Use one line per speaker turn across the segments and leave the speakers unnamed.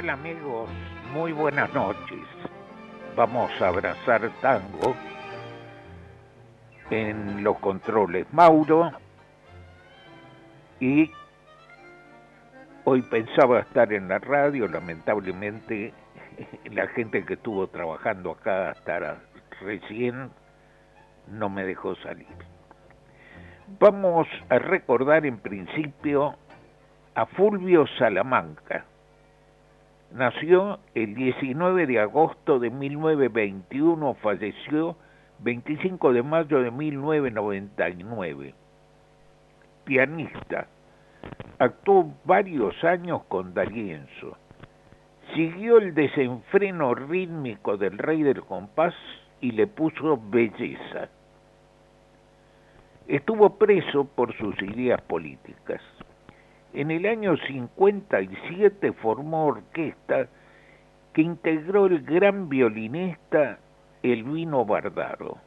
Tal amigos? Muy buenas noches. Vamos a abrazar tango en los controles Mauro y hoy pensaba estar en la radio, lamentablemente la gente que estuvo trabajando acá hasta recién no me dejó salir. Vamos a recordar en principio a Fulvio Salamanca. Nació el 19 de agosto de 1921, falleció 25 de mayo de 1999. Pianista. Actuó varios años con D'Arienzo. Siguió el desenfreno rítmico del rey del compás y le puso belleza. Estuvo preso por sus ideas políticas. En el año 57 formó orquesta que integró el gran violinista Elvino Bardaro,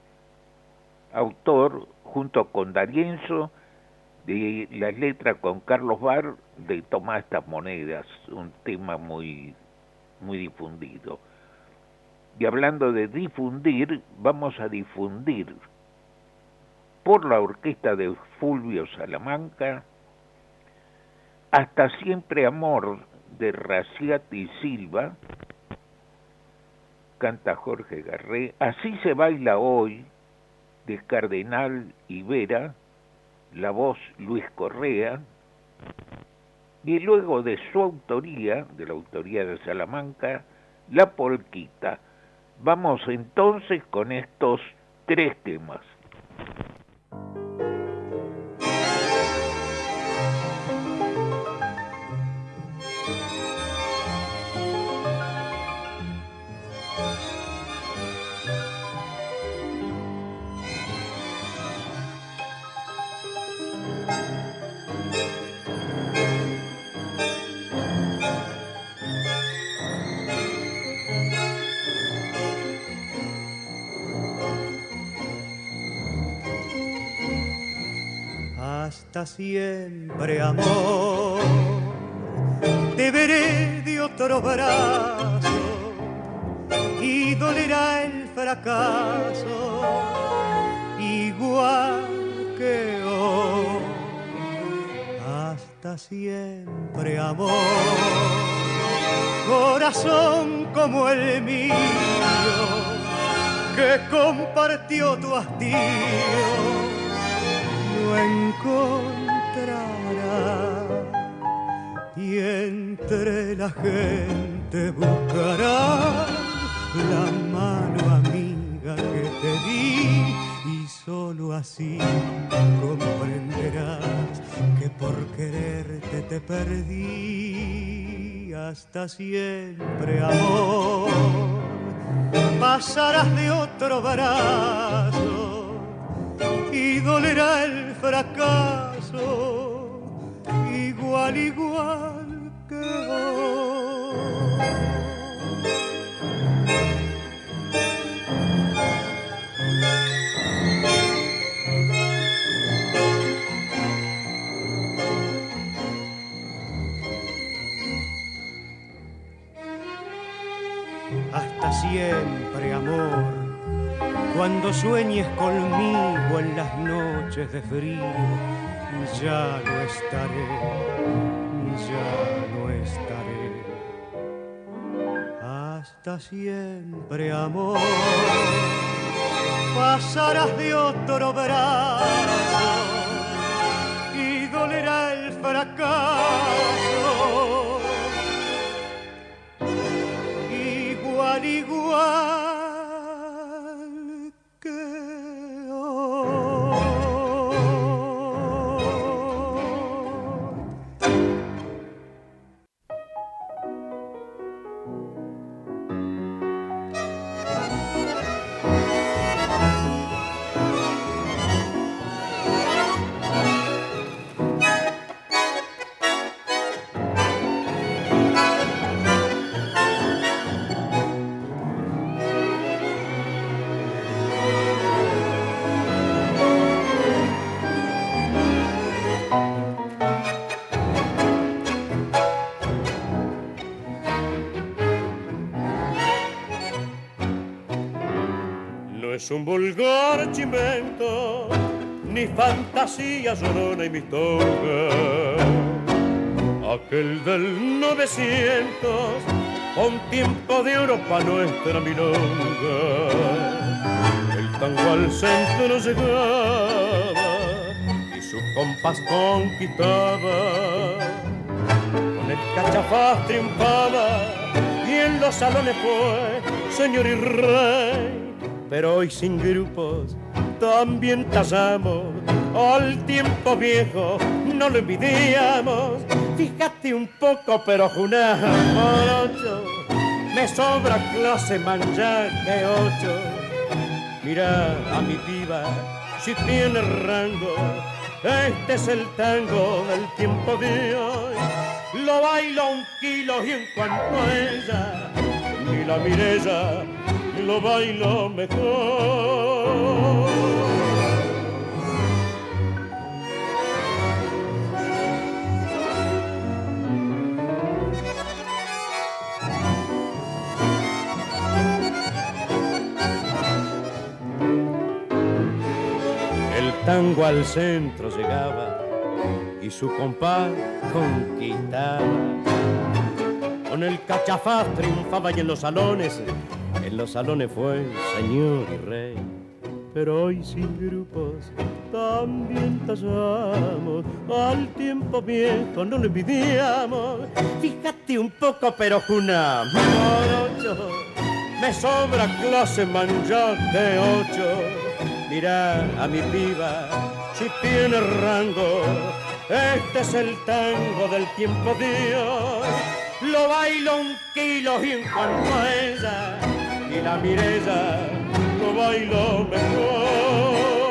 autor, junto con D'Arienzo, de la letra con Carlos Bar de Tomar estas monedas, un tema muy, muy difundido. Y hablando de difundir, vamos a difundir por la orquesta de Fulvio Salamanca, hasta siempre amor de Raciati Silva, canta Jorge Garré, Así se baila hoy, de Cardenal Ibera, la voz Luis Correa, y luego de su autoría, de la autoría de Salamanca, La Polquita. Vamos entonces con estos tres temas.
Siempre, amor. Te veré de otro brazo y dolerá el fracaso igual que hoy. Hasta siempre, amor. Corazón como el mío que compartió tu hastío y entre la gente buscará la mano amiga que te di y solo así comprenderás que por quererte te perdí hasta siempre amor. Pasarás de otro brazo y dolerá el fracaso igual, igual que. Hasta siempre, amor cuando sueñes conmigo en las noches de frío, ya no estaré, ya no estaré. Hasta siempre, amor, pasarás de otro brazo y dolerá el fracaso.
Un vulgar chimento, ni fantasía llorona y mistonga. Aquel del 900, con tiempo de oro pa' nuestra milonga. El tango al centro llegaba y su compás conquistaba. Con el cachafaz triunfaba y en los salones fue señor y rey pero hoy sin grupos también tallamos al tiempo viejo, no lo envidiamos. Fíjate un poco, pero ocho, me sobra clase manjar que ocho. Mira a mi piba, si tiene rango, este es el tango del tiempo de hoy. Lo bailo un kilo y en cuanto a ella, ni la mirella lo bailo mejor. El tango al centro llegaba y su compás conquistaba. Con el cachafaz triunfaba y en los salones en los salones fue señor y rey, pero hoy sin grupos también tallamos. Al tiempo viejo no lo envidiamos. Fíjate un poco, pero una morocho. Me sobra clase manjar de ocho. Mira a mi piba, si tiene rango. Este es el tango del tiempo de. Lo bailo un kilo y en cuanto a ella y la mireza lo bailo mejor.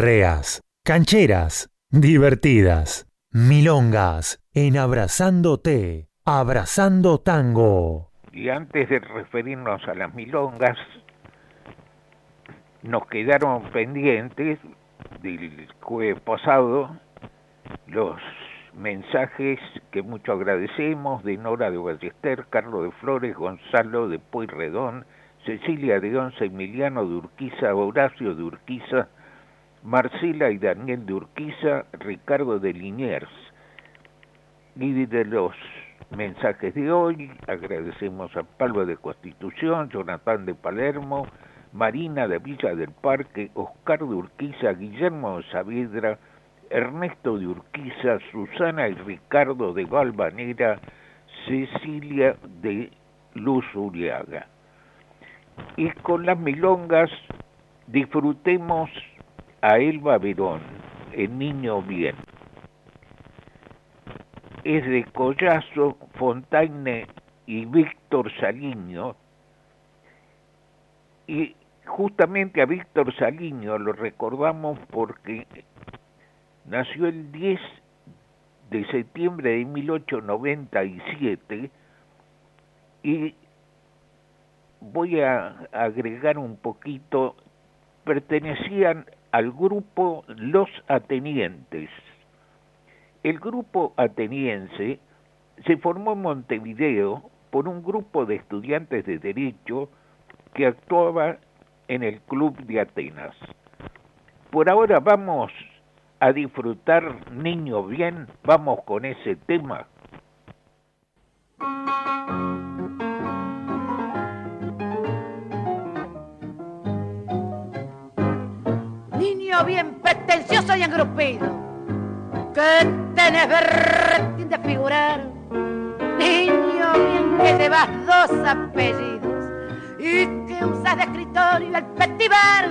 Reas, cancheras, divertidas, milongas, en Abrazándote, Abrazando Tango.
Y antes de referirnos a las milongas, nos quedaron pendientes del jueves pasado los mensajes que mucho agradecemos de Nora de Ballester, Carlos de Flores, Gonzalo de Pueyrredón, Cecilia de Once, Emiliano de Urquiza, Horacio de Urquiza, Marcela y Daniel de Urquiza, Ricardo de Liniers. Y de los mensajes de hoy agradecemos a Pablo de Constitución, Jonathan de Palermo, Marina de Villa del Parque, Oscar de Urquiza, Guillermo de Saavedra, Ernesto de Urquiza, Susana y Ricardo de Valvanera, Cecilia de Luz Uriaga. Y con las milongas disfrutemos a Elba Verón, el niño bien. Es de Collazo, Fontaine y Víctor Saliño. Y justamente a Víctor Saliño lo recordamos porque nació el 10 de septiembre de 1897 y voy a agregar un poquito, pertenecían al grupo Los Atenientes. El grupo ateniense se formó en Montevideo por un grupo de estudiantes de Derecho que actuaba en el Club de Atenas. Por ahora vamos a disfrutar Niño Bien, vamos con ese tema.
Bien pretencioso y engrupido, que tenés berretín de figurar. Niño bien que llevas dos apellidos y que usas de escritorio el petiver.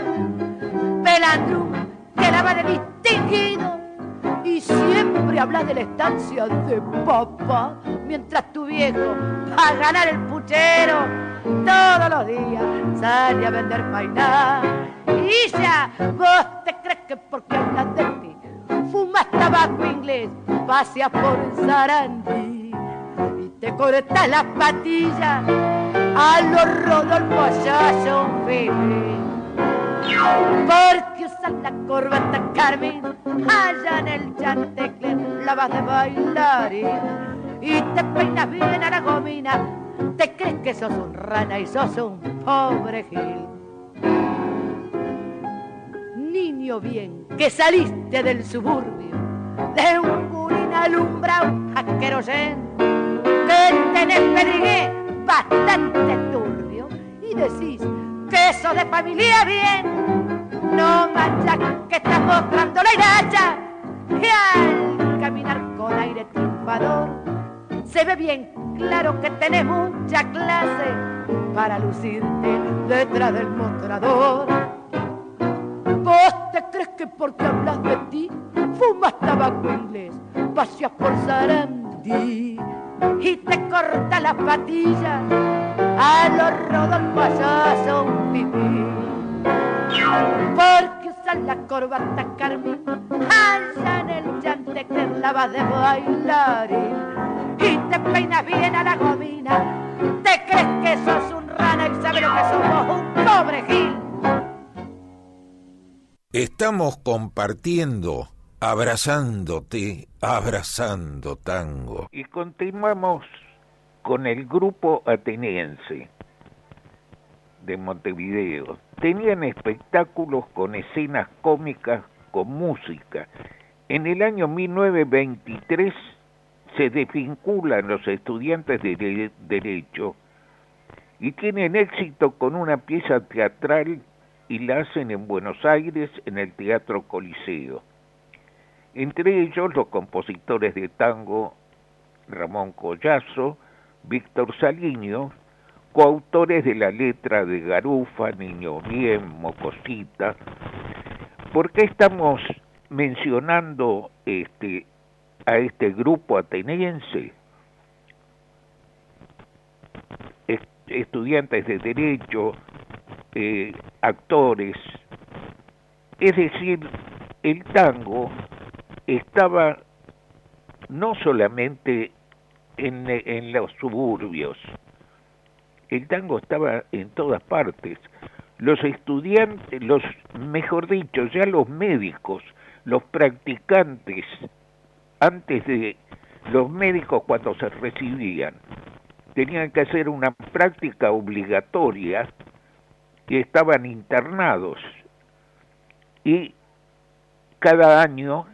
Pelandrum que de distinguido y siempre habla de la estancia de papá mientras tu viejo a ganar el puchero todos los días sale a vender painá vos te crees que porque hablas de ti fumas tabaco inglés paseas por el Sarandí y te cortas las patillas. A los Rodolfo Ayayo porque usas la corbata Carmen allá en el Chantecler la vas de bailar y te peinas bien a la gomina te crees que sos un rana y sos un pobre gil niño bien que saliste del suburbio de un gurín alumbrado asquerosen que tenés pedrigué bastante turbio y decís que eso de familia bien no mancha que estás mostrando la iracha y al caminar con aire triunfador se ve bien claro que tenés mucha clase para lucirte detrás del mostrador. Vos te crees que porque hablas de ti fumas tabaco inglés, paseas por Sarandí y te corta las patillas a los Rodolfo son pipí. Porque usas la corbata Carmen allá en el llante que la vas de bailar y te peinas bien a la gomina. Te crees que sos un rana y sabes que somos, un pobre gil.
Estamos compartiendo, abrazándote, abrazando tango.
Y continuamos con el grupo ateniense de Montevideo. Tenían espectáculos con escenas cómicas con música. En el año 1923 se desvinculan los estudiantes de Derecho y tienen éxito con una pieza teatral y la hacen en Buenos Aires en el Teatro Coliseo. Entre ellos los compositores de tango Ramón Collazo, Víctor Saliño, coautores de la letra de Garufa, Niño Bien, Mocosita. ¿Por qué estamos mencionando este a este grupo ateniense? estudiantes de derecho, eh, actores, es decir, el tango estaba no solamente en, en los suburbios, el tango estaba en todas partes. Los estudiantes, los, mejor dicho, ya los médicos, los practicantes, antes de los médicos cuando se recibían, tenían que hacer una práctica obligatoria y estaban internados. Y
cada año,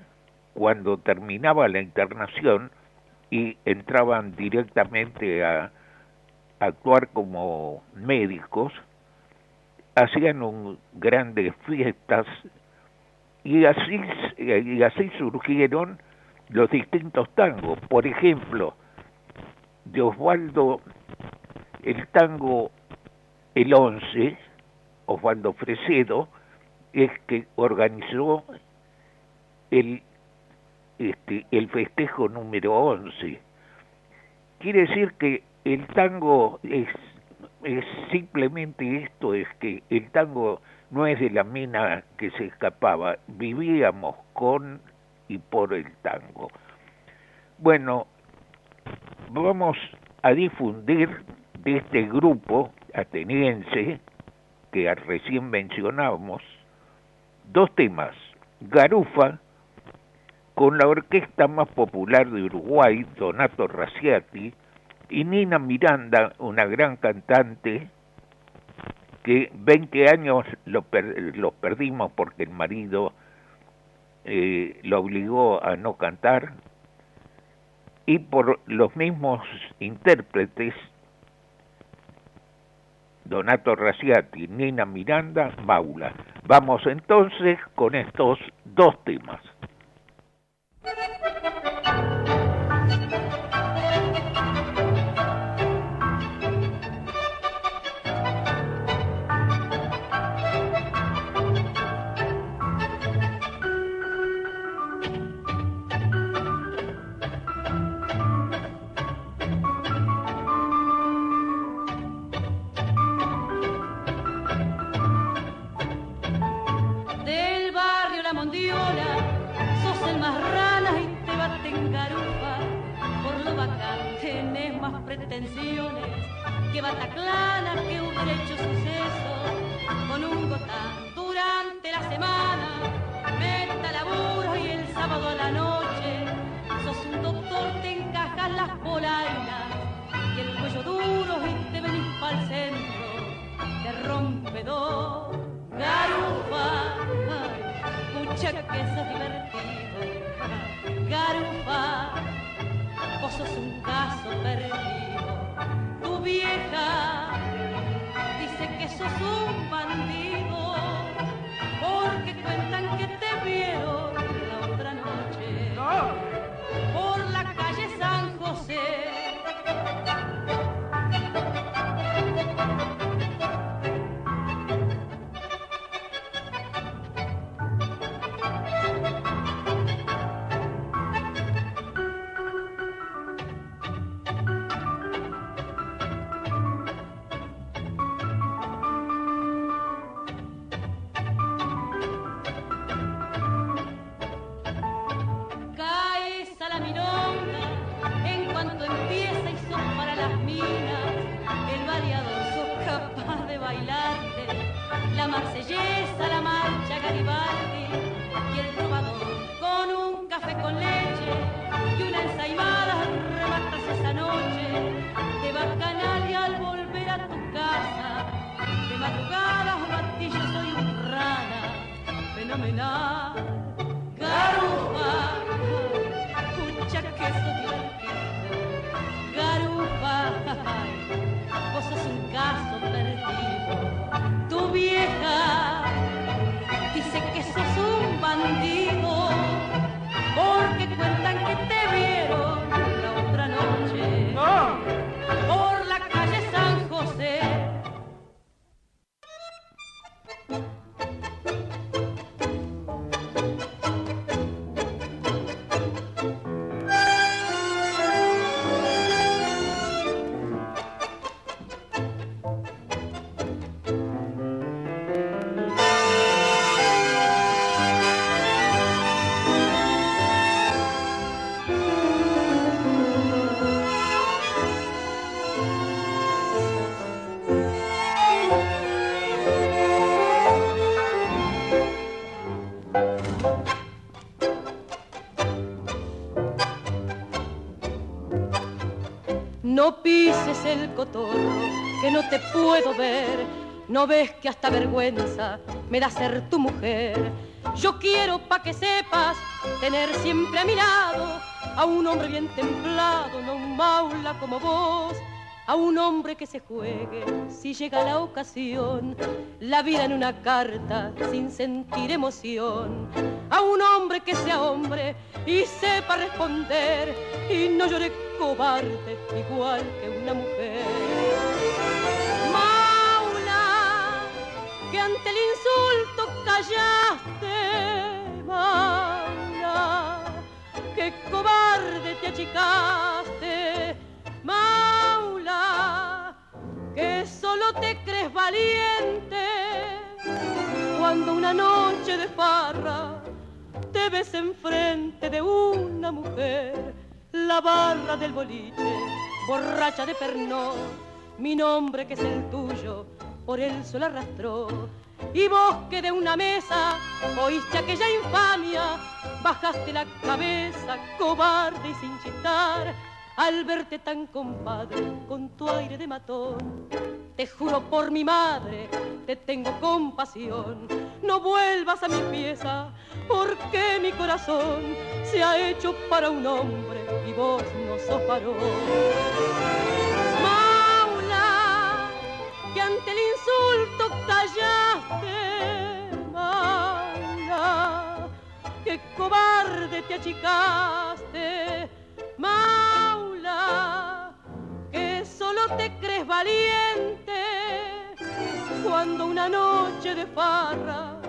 cuando terminaba la internación y entraban directamente a actuar como médicos, hacían un, grandes fiestas y así, y así surgieron los distintos tangos. Por ejemplo, de Osvaldo, el tango El Once, Osvaldo Fresedo, es que organizó el, este, el festejo número 11. Quiere decir que el tango es, es simplemente esto, es que el tango no es de la mina que se escapaba, vivíamos con y por el tango. Bueno, vamos a difundir de este grupo ateniense que recién mencionábamos dos temas, Garufa, con la orquesta más popular de Uruguay, Donato Raciati, y Nina Miranda, una gran cantante que 20 años los perdimos porque el marido eh, lo obligó a no cantar y por los mismos intérpretes Donato Raciati, Nina Miranda, Baula. Vamos entonces con estos dos temas.
El que no te puedo ver.
No ves que hasta vergüenza me da ser tu mujer. Yo quiero pa' que sepas tener siempre a mi lado a un hombre bien templado, no un maula como vos a un hombre que se juegue si llega la ocasión, la vida en una carta sin sentir emoción, a un hombre que sea hombre y sepa responder y no llore cobarde igual que una mujer. Maula, que ante el insulto callaste, Maula, que cobarde te achicaste, Maula, que solo te crees valiente cuando una noche de farra te ves enfrente de una mujer, la barra del boliche, borracha de pernón, mi nombre que es el tuyo, por él sol arrastró. Y vos que de una mesa oíste aquella infamia, bajaste la cabeza, cobarde y sin chistar al verte tan compadre con tu aire de matón. Te juro por mi madre, te tengo compasión. No vuelvas a mi pieza, porque mi corazón se ha hecho para un hombre y vos no sos varón. Maula, que ante el insulto callaste, Maula, que cobarde te achicaste Maula, solo te crees valiente cuando una noche de farra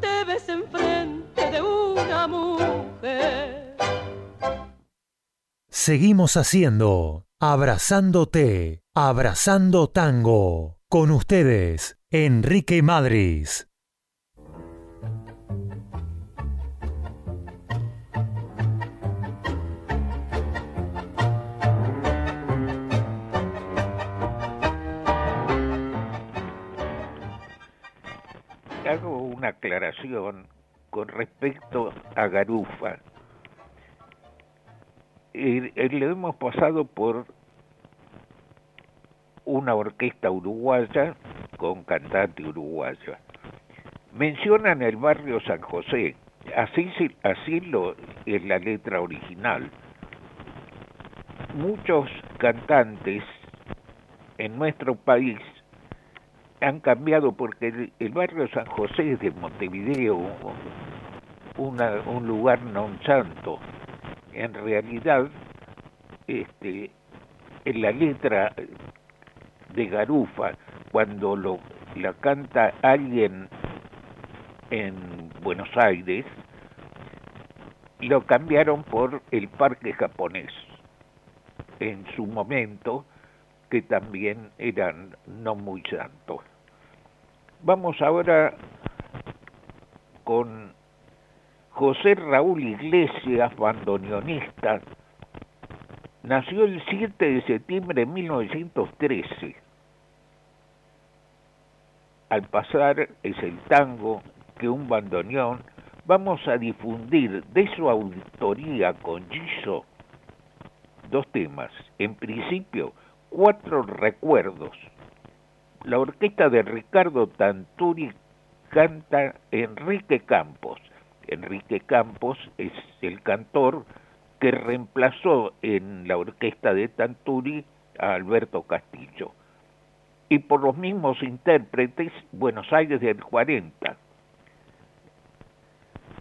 te ves enfrente de una mujer.
Seguimos haciendo Abrazándote, Abrazando Tango. Con ustedes, Enrique Madris.
Hago una aclaración con respecto a Garufa. Le hemos pasado por una orquesta uruguaya con cantante uruguaya. Mencionan el barrio San José, así, así lo es la letra original. Muchos cantantes en nuestro país han cambiado porque el, barrio San José es de Montevideo un lugar non santo. En realidad, este, en la letra de Garufa, cuando lo, la canta alguien en Buenos Aires, lo cambiaron por el parque japonés en su momento, que también eran no muy santos. Vamos ahora con José Raúl Iglesias, bandoneonista. Nació el 7 de septiembre de 1913. Al pasar es el tango que un bandoneón vamos a difundir de su auditoría con Giso dos temas. En principio, cuatro recuerdos la orquesta de Ricardo Tanturi canta Enrique Campos. Enrique Campos es el cantor que reemplazó en la orquesta de Tanturi a Alberto Castillo. Y por los mismos intérpretes, Buenos Aires del 40,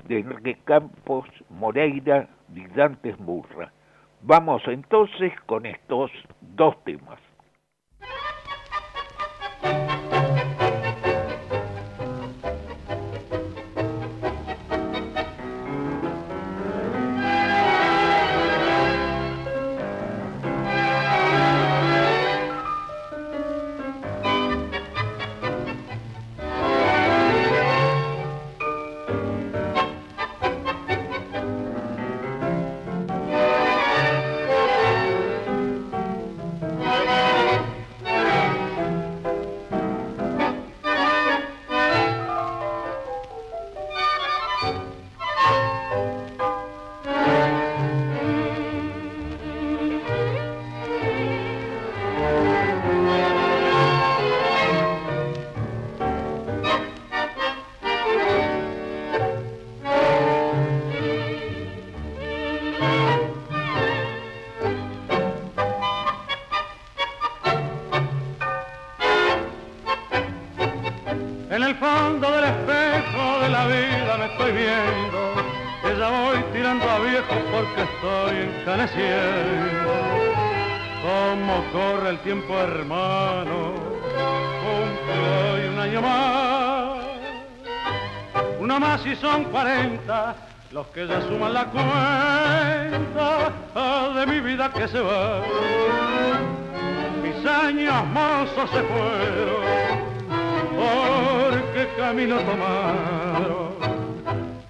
de Enrique Campos, Moreira y Dantes Murra. Vamos entonces con estos dos temas.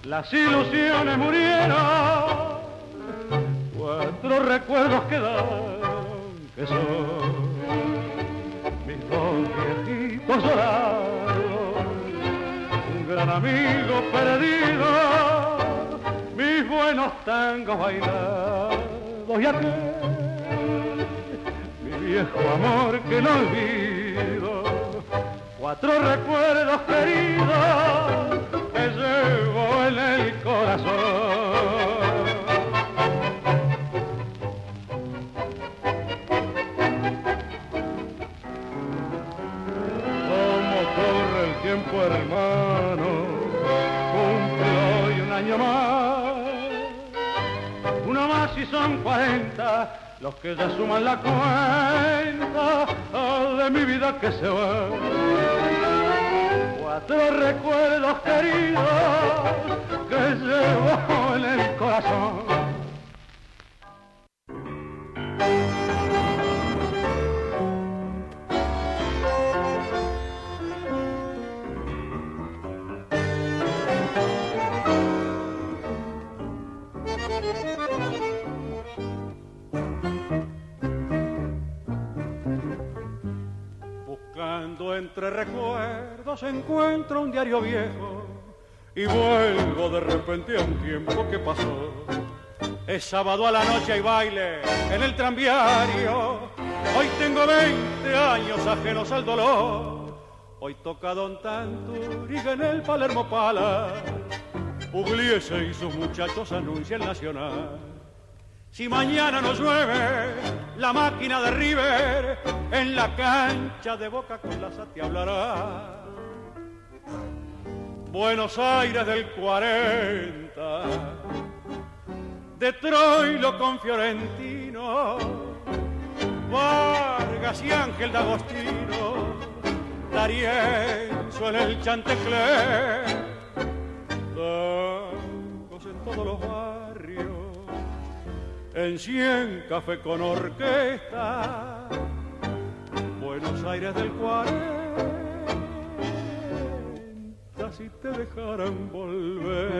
Las ilusiones murieron, cuatro recuerdos quedaron, que son mis dos viejitos un gran amigo perdido, mis buenos tangos bailados y aquel, año más. Y son cuarenta los que ya suman la cuenta de mi vida que se va. Cuatro recuerdos queridos que llevo en el corazón. Recuerdos encuentro un diario viejo y vuelvo de repente a un tiempo que pasó. Es sábado a la noche y baile en el tranviario. Hoy tengo 20 años ajenos al dolor. Hoy toca Don Tanturiga en el Palermo Pala. Pugliese y sus muchachos anuncian nacional. Si mañana nos llueve, la máquina de River en la cancha de Boca con la te hablará. Buenos Aires del 40, de Troilo con Fiorentino, Vargas y Ángel D'Agostino, Darienzo en el Chantecler, tangos en todos los barrios en cien café con orquesta, Buenos Aires del 40, si te dejaran volver.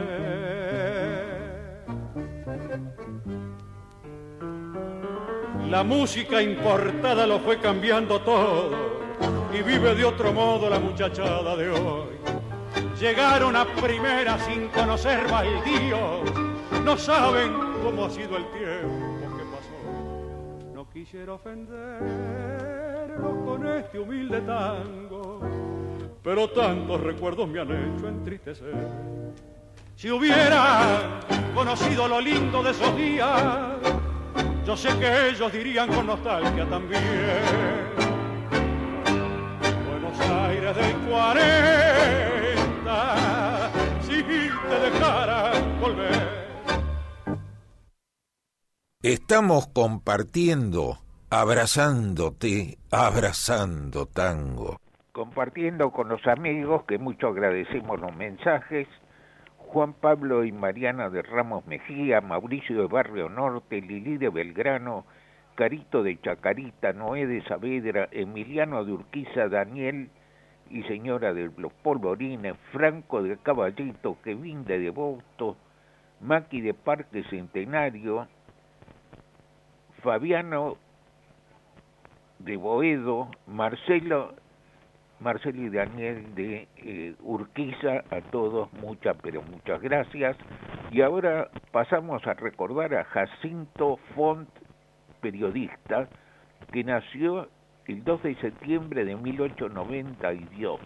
La música importada lo fue cambiando todo y vive de otro modo la muchachada de hoy. Llegaron a primera sin conocer baldíos, no saben cómo ha sido el tiempo que pasó. No quisiera ofenderlos con este humilde tango, pero tantos recuerdos me han hecho entristecer. Si hubiera conocido lo lindo de esos días, yo sé que ellos dirían con nostalgia también. Buenos Aires del 40, si te dejara volver
Estamos compartiendo, abrazándote, abrazando tango.
Compartiendo con los amigos, que mucho agradecemos los mensajes, Juan Pablo y Mariana de Ramos Mejía, Mauricio de Barrio Norte, Lili de Belgrano, Carito de Chacarita, Noé de Saavedra, Emiliano de Urquiza, Daniel y señora de los Polvorines, Franco de Caballito, Kevin de Devoto, Maki de Parque Centenario, Fabiano de Boedo, Marcelo, Marcelo y Daniel de eh, Urquiza, a todos muchas, pero muchas gracias. Y ahora pasamos a recordar a Jacinto Font, periodista, que nació el 2 de septiembre de 1892.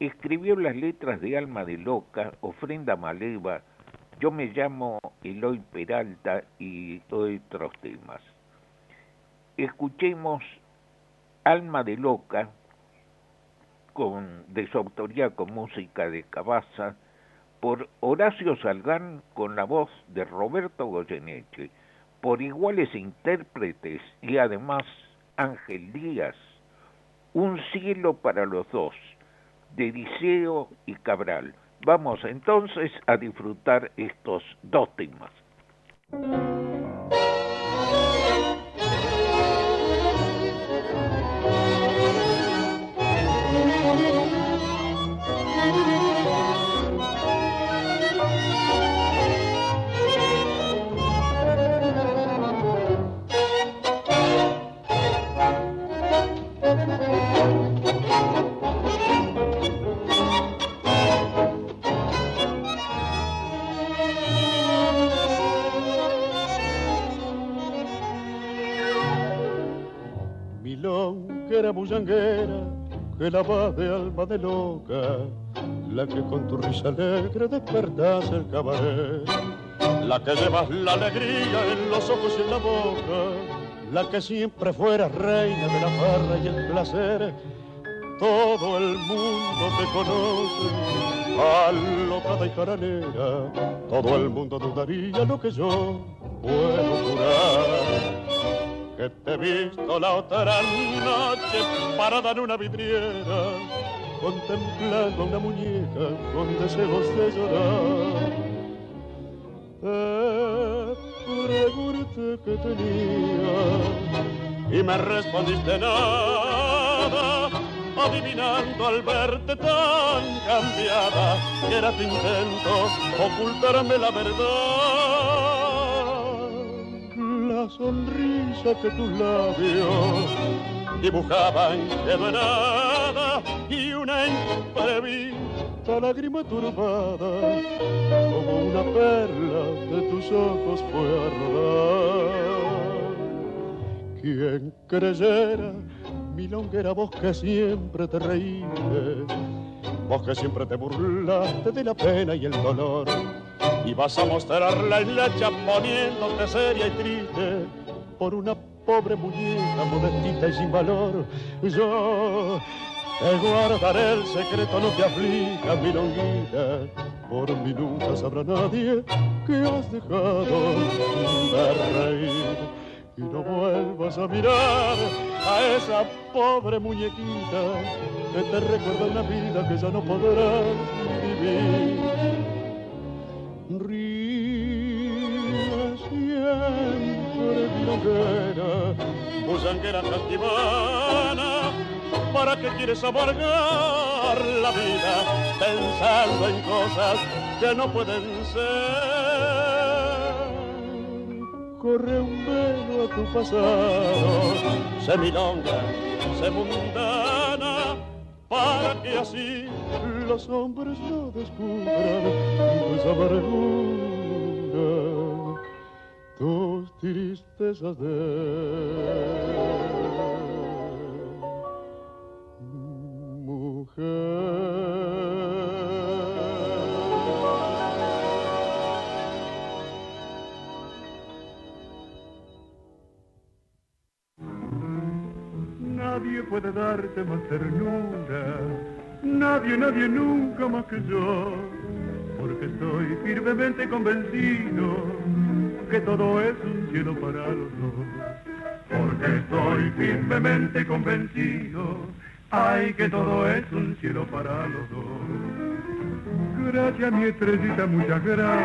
Escribió las letras de Alma de Loca, Ofrenda Maleva, yo me llamo Eloy Peralta y otros temas. Escuchemos Alma de Loca con, de su autoría con música de Cabaza, por Horacio Salgán con la voz de Roberto Goyeneche, por iguales intérpretes y además Ángel Díaz, Un cielo para los dos, de Diceo y Cabral. Vamos entonces a disfrutar estos dos temas.
Que la de alma de loca, la que con tu risa alegre despertas el cabaret, la que llevas la alegría en los ojos y en la boca, la que siempre fuera reina de la farra y el placer. Todo el mundo te conoce, alocada y caranera, todo el mundo dudaría lo que yo puedo jurar que te he visto la otra noche parada en una vidriera, contemplando una muñeca con deseos de llorar. Te pregunté que tenía y me respondiste nada, adivinando al verte tan cambiada que era tu intento ocultarme la verdad sonrisa que tus labios dibujaban de nada y una imprevista lágrima turbada como una perla de tus ojos fue a rodar. Quien creyera mi longuera voz que siempre te reíste, vos que siempre te burlaste de la pena y el dolor y vas a mostrar la hilacha poniéndote seria y triste por una pobre muñeca modestita y sin valor. Yo te guardaré el secreto, no te aflijas, mi longuita, por mí nunca sabrá nadie que has dejado de reír. Y no vuelvas a mirar a esa pobre muñequita que te recuerda una vida que ya no podrás vivir siempre milonguera, bullanguera castivana, ¿para qué quieres amargar la vida pensando en cosas que no pueden ser? Corre un velo a tu pasado, se milonga, se mundana, para que así los hombres no descubran tus amargura, tus tristezas de. Nadie puede darte más ternura, nadie, nadie nunca más que yo, porque estoy firmemente convencido que todo es un cielo para los dos. Porque estoy firmemente convencido, ay, que todo es un cielo para los dos. Gracias mi estrellita, muchas gracias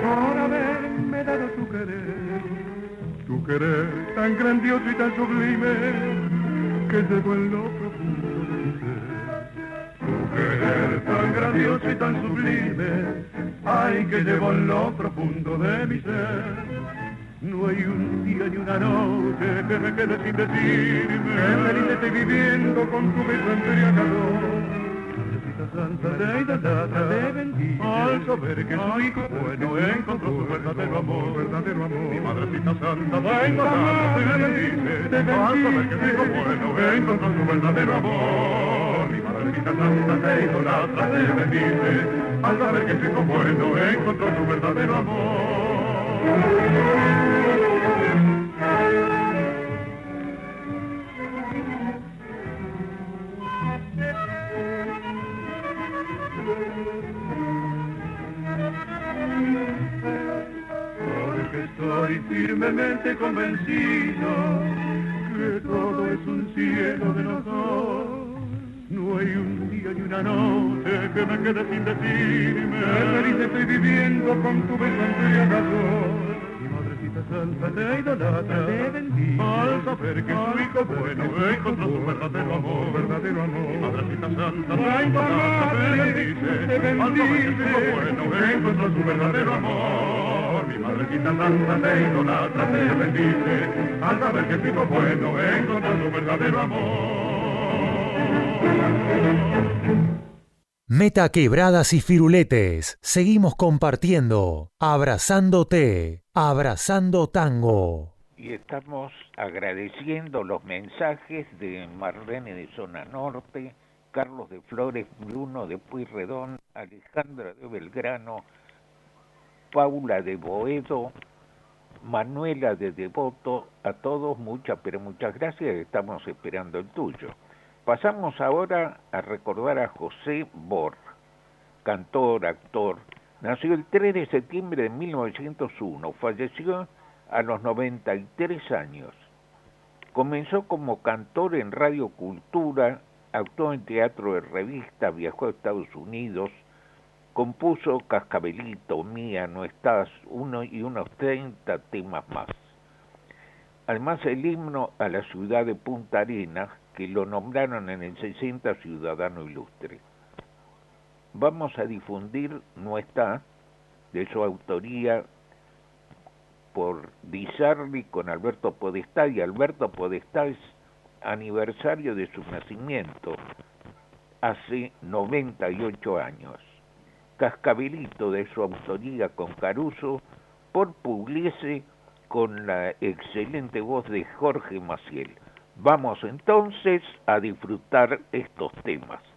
por haberme dado tu querer tu querer tan grandioso y tan sublime que llegó en lo querer tan grandioso y tan sublime, ay que llevó en lo profundo de mi ser. No hay un día ni una noche que me quede sin decirme que feliz estoy viviendo con tu beso embriagador santa de data bendiga al saber que su hijo bueno encontró su verdadero amor, verdadero amor. Mi madrecita santa de data te bendice al saber que su hijo bueno encontró su verdadero amor. Madrecita santa te idolatra, te bendice al saber que hijo bueno encontró su verdadero amor.
Porque estoy firmemente convencido que todo es un cielo de los dos. Hay un día ni una noche que me quede sin decirme. Feliz estoy viviendo con tu beso embriagador santa te idolatra, te bendice, al saber que su hijo bueno encontró su verdadero amor, verdadero amor. Madrecita santa te idolatra, te bendice, te bendice, al saber que su hijo bueno encontró su verdadero amor. Mi madrecita santa te idolatra, te bendice, al saber que su hijo bueno encontró su verdadero amor.
Meta quebradas y firuletes. Seguimos compartiendo, abrazándote, abrazando tango.
Y estamos agradeciendo los mensajes de Marlene de Zona Norte, Carlos de Flores, Bruno de Puyredón, Alejandra de Belgrano, Paula de Boedo, Manuela de Devoto, a todos muchas, pero muchas gracias, estamos esperando el tuyo. Pasamos ahora a recordar a José Bor, cantor, actor. Nació el 3 de septiembre de 1901, falleció a los 93 años. Comenzó como cantor en Radio Cultura, actuó en teatro de revista, viajó a Estados Unidos, compuso Cascabelito, Mía, No Estás, uno y unos 30 temas más. Además el himno a la ciudad de Punta Arenas, que lo nombraron en el 60 Ciudadano Ilustre. Vamos a difundir No está, de su autoría por Di con Alberto Podestá, y Alberto Podestá es aniversario de su nacimiento, hace 98 años. Cascabelito de su autoría con Caruso, por Pugliese con la excelente voz de Jorge Maciel. Vamos entonces a disfrutar estos temas.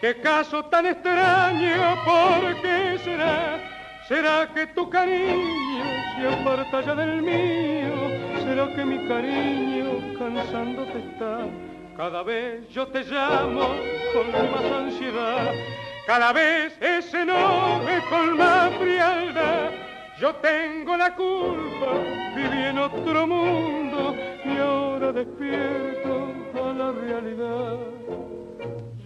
Qué caso tan extraño, ¿por qué será? ¿Será que tu cariño se aparta ya del mío? ¿Será que mi cariño cansándote está? Cada vez yo te llamo con más ansiedad, cada vez ese nombre con más frialdad. Yo tengo la culpa, viví en otro mundo y ahora despierto realidad.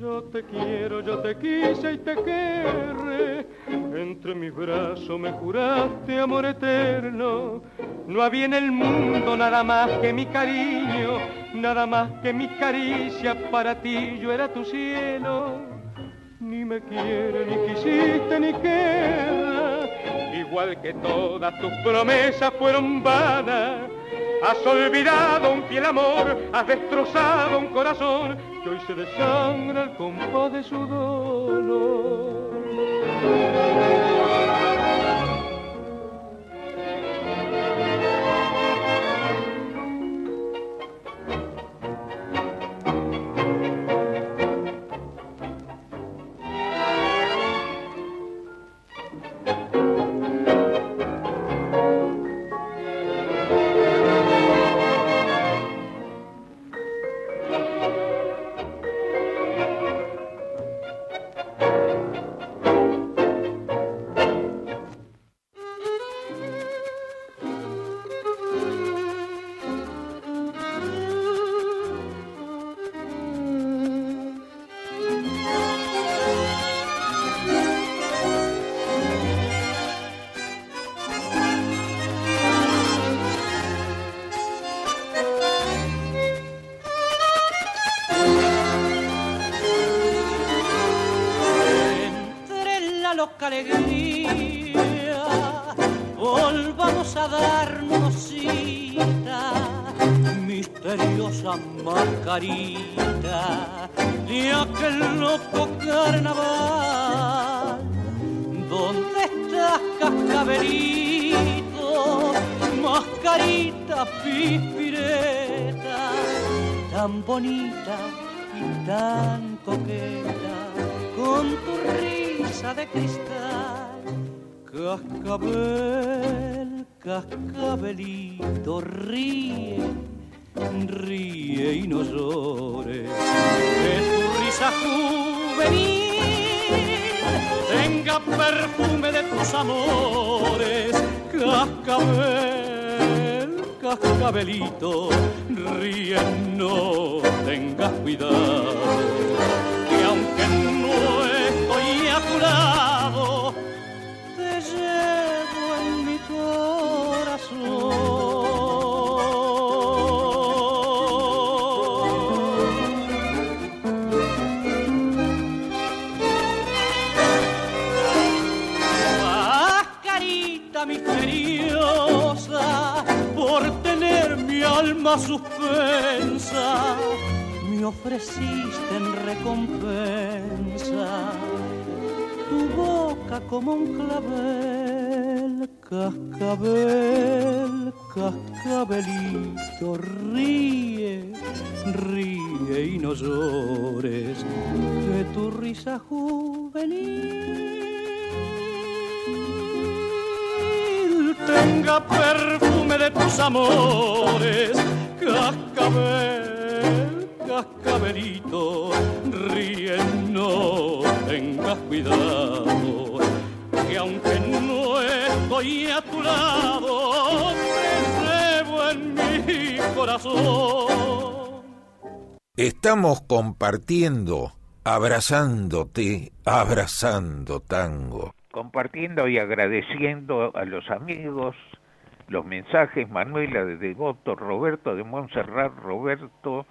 Yo te quiero, yo te quise y te querré. Entre mis brazos me juraste amor eterno. No había en el mundo nada más que mi cariño, nada más que mi caricia. Para ti yo era tu cielo. Ni me quiere, ni quisiste, ni queda. Igual que todas tus promesas fueron vanas. Has olvidado un fiel amor, has destrozado un corazón que hoy se desangra el compás de su dolor.
Suspensa. Me ofreciste en recompensa tu boca como un clavel, cascabel, cascabelito, ríe, ríe y no llores, que tu risa juvenil tenga perfume de tus amores. Cascabel, cascabelito, ríe, no tengas cuidado. Que aunque no estoy a tu lado, te llevo en mi corazón.
Estamos compartiendo, abrazándote, abrazando tango
compartiendo y agradeciendo a los amigos los mensajes, Manuela de Devoto, Roberto de Montserrat, Roberto,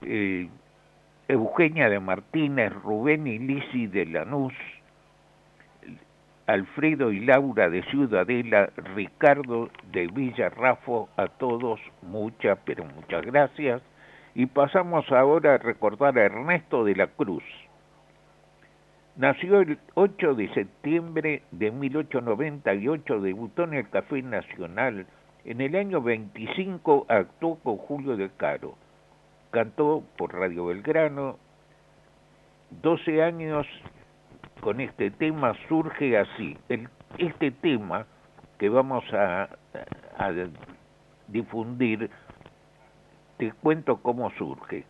eh, Eugenia de Martínez, Rubén y Lisi de Lanús, Alfredo y Laura de Ciudadela, Ricardo de Villarrafo, a todos muchas, pero muchas gracias. Y pasamos ahora a recordar a Ernesto de la Cruz. Nació el 8 de septiembre de 1898, debutó en el Café Nacional. En el año 25 actuó con Julio de Caro. Cantó por Radio Belgrano. 12 años con este tema surge así. este tema que vamos a, a difundir, te cuento cómo surge.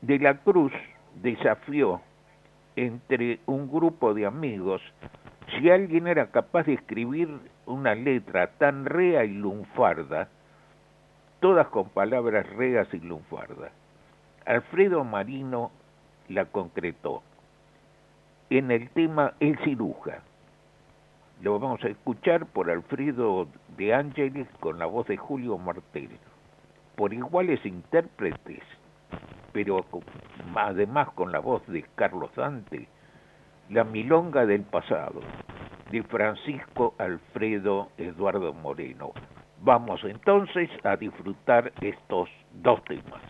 De la Cruz desafió entre un grupo de amigos si alguien era capaz de escribir una letra tan rea y lunfarda, todas con palabras reas y lunfardas. Alfredo Marino la concretó en el tema El ciruja. Lo vamos a escuchar por Alfredo de Ángeles con la voz de Julio Martel, por iguales intérpretes pero además con la voz de Carlos Dante, La Milonga del Pasado, de Francisco Alfredo Eduardo Moreno. Vamos entonces a disfrutar estos dos temas.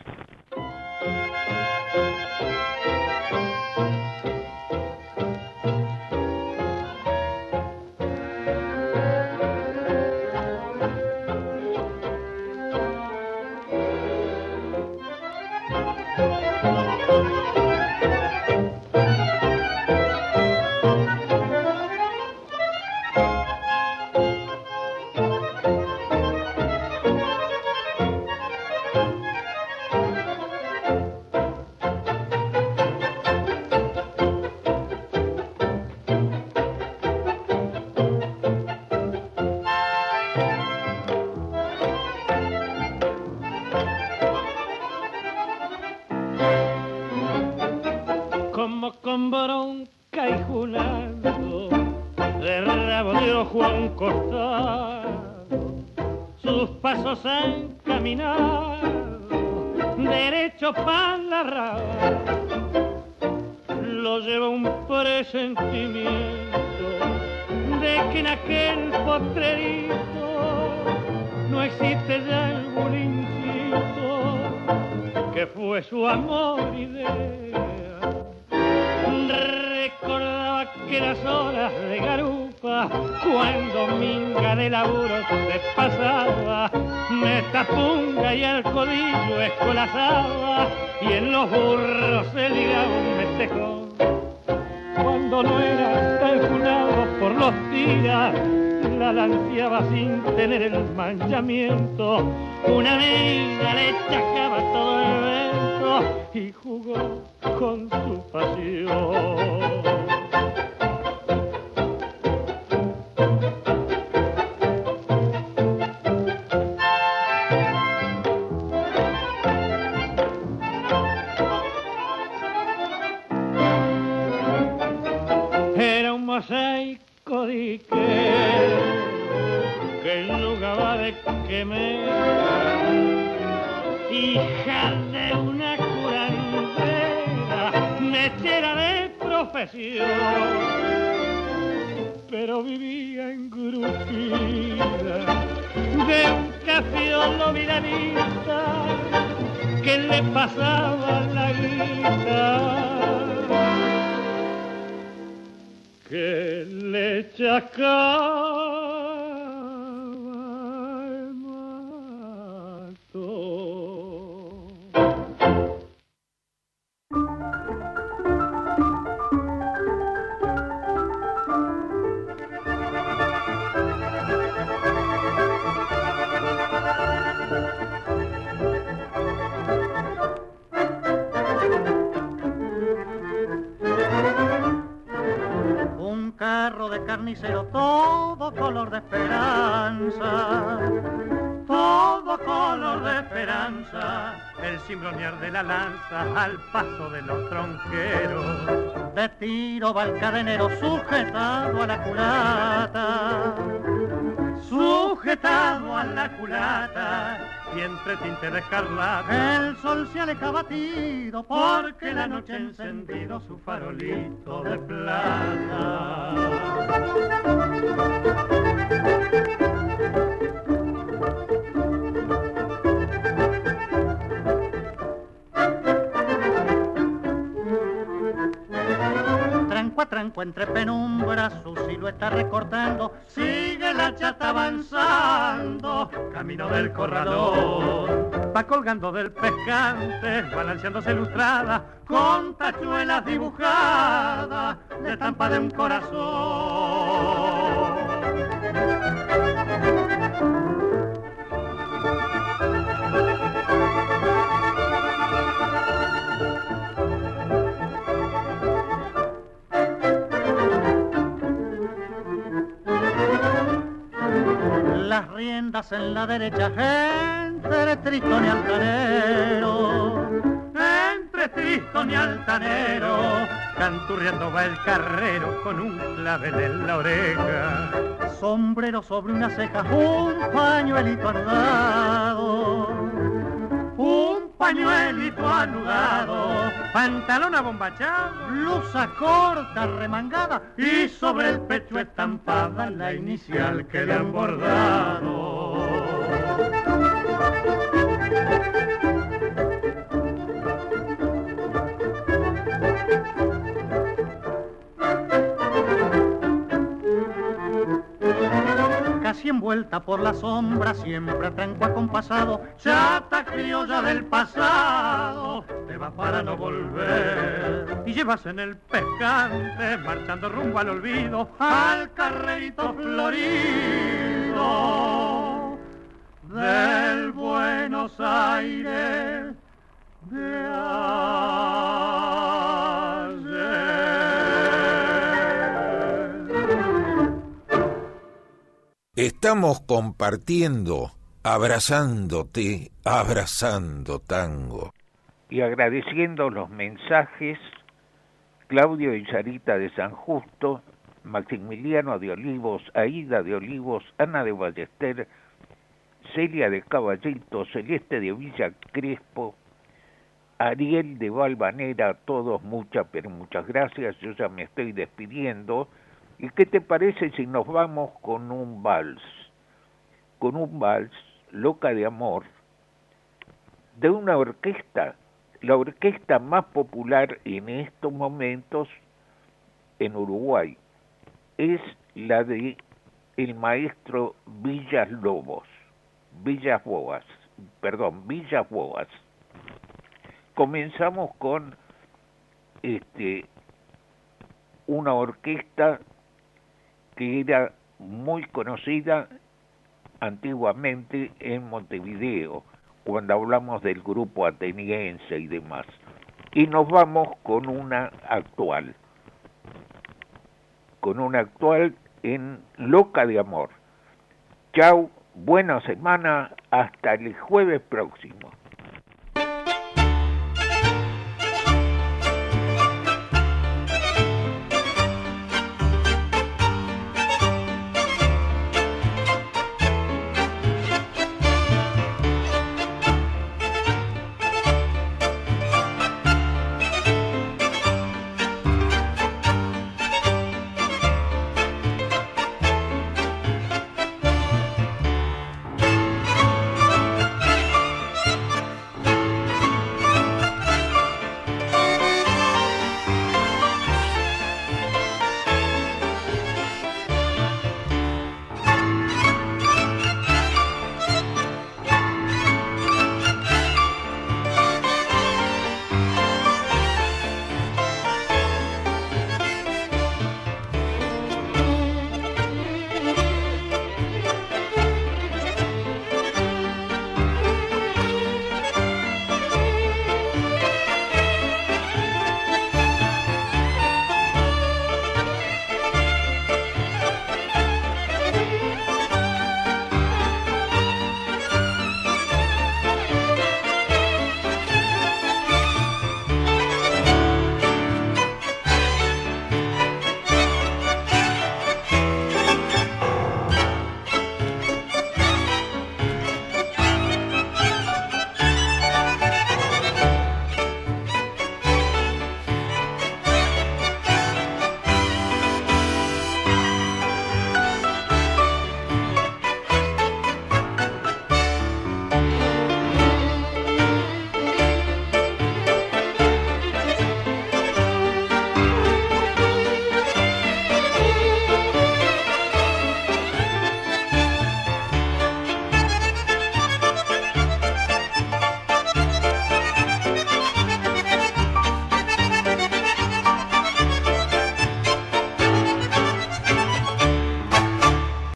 No existe ya el bulinchi
manchamiento. Una amiga le de profesión, pero vivía engrupida de un cafiolo milanista que le pasaba la guitarra que le chacaba
De carnicero, todo color de esperanza, todo color de esperanza. El cimbronear de la lanza al paso de los tronqueros. De tiro va el cadenero sujetado a la culata, sujetado a la culata. Y entre tinte de escarlata el sol se aleja batido porque la noche ha encendido su farolito de plata. Tranco a tranco entre penumbras su silueta recortando, sigue la chata avanzando, camino del corralón. Va colgando del pescante, balanceándose ilustrada, con tachuelas dibujadas, de estampa de un corazón. Las riendas en la derecha, entre Tristón y Altanero. Entre Tristón y Altanero, canturreando va el carrero con un clavel en la oreja. Sombrero sobre una ceja, un pañuelito anudado. Pañuelito anudado, pantalón abombachado, blusa corta remangada y sobre el pecho estampada la inicial que le han bordado. Casi envuelta por la sombra, siempre tranco acompasado, chata criolla del pasado, te va para no volver. Y llevas en el pescante, marchando rumbo al olvido, al carrerito florido del Buenos Aires de ayer.
Estamos compartiendo, abrazándote, abrazando tango.
y agradeciendo los mensajes Claudio y Sarita de San Justo, Maximiliano de Olivos, Aida de Olivos, Ana de Ballester, Celia de Caballito, Celeste de Villa Crespo, Ariel de Valvanera, todos muchas, pero muchas gracias, yo ya me estoy despidiendo. ¿Y qué te parece si nos vamos con un vals? Con un vals, Loca de Amor, de una orquesta la orquesta más popular en estos momentos en Uruguay es la de el maestro Villas Lobos, Villas Boas, perdón, Villas Boas. Comenzamos con este una orquesta que era muy conocida antiguamente en Montevideo, cuando hablamos del grupo ateniense y demás. Y nos vamos con una actual, con una actual en Loca de Amor. Chau, buena semana, hasta el jueves próximo.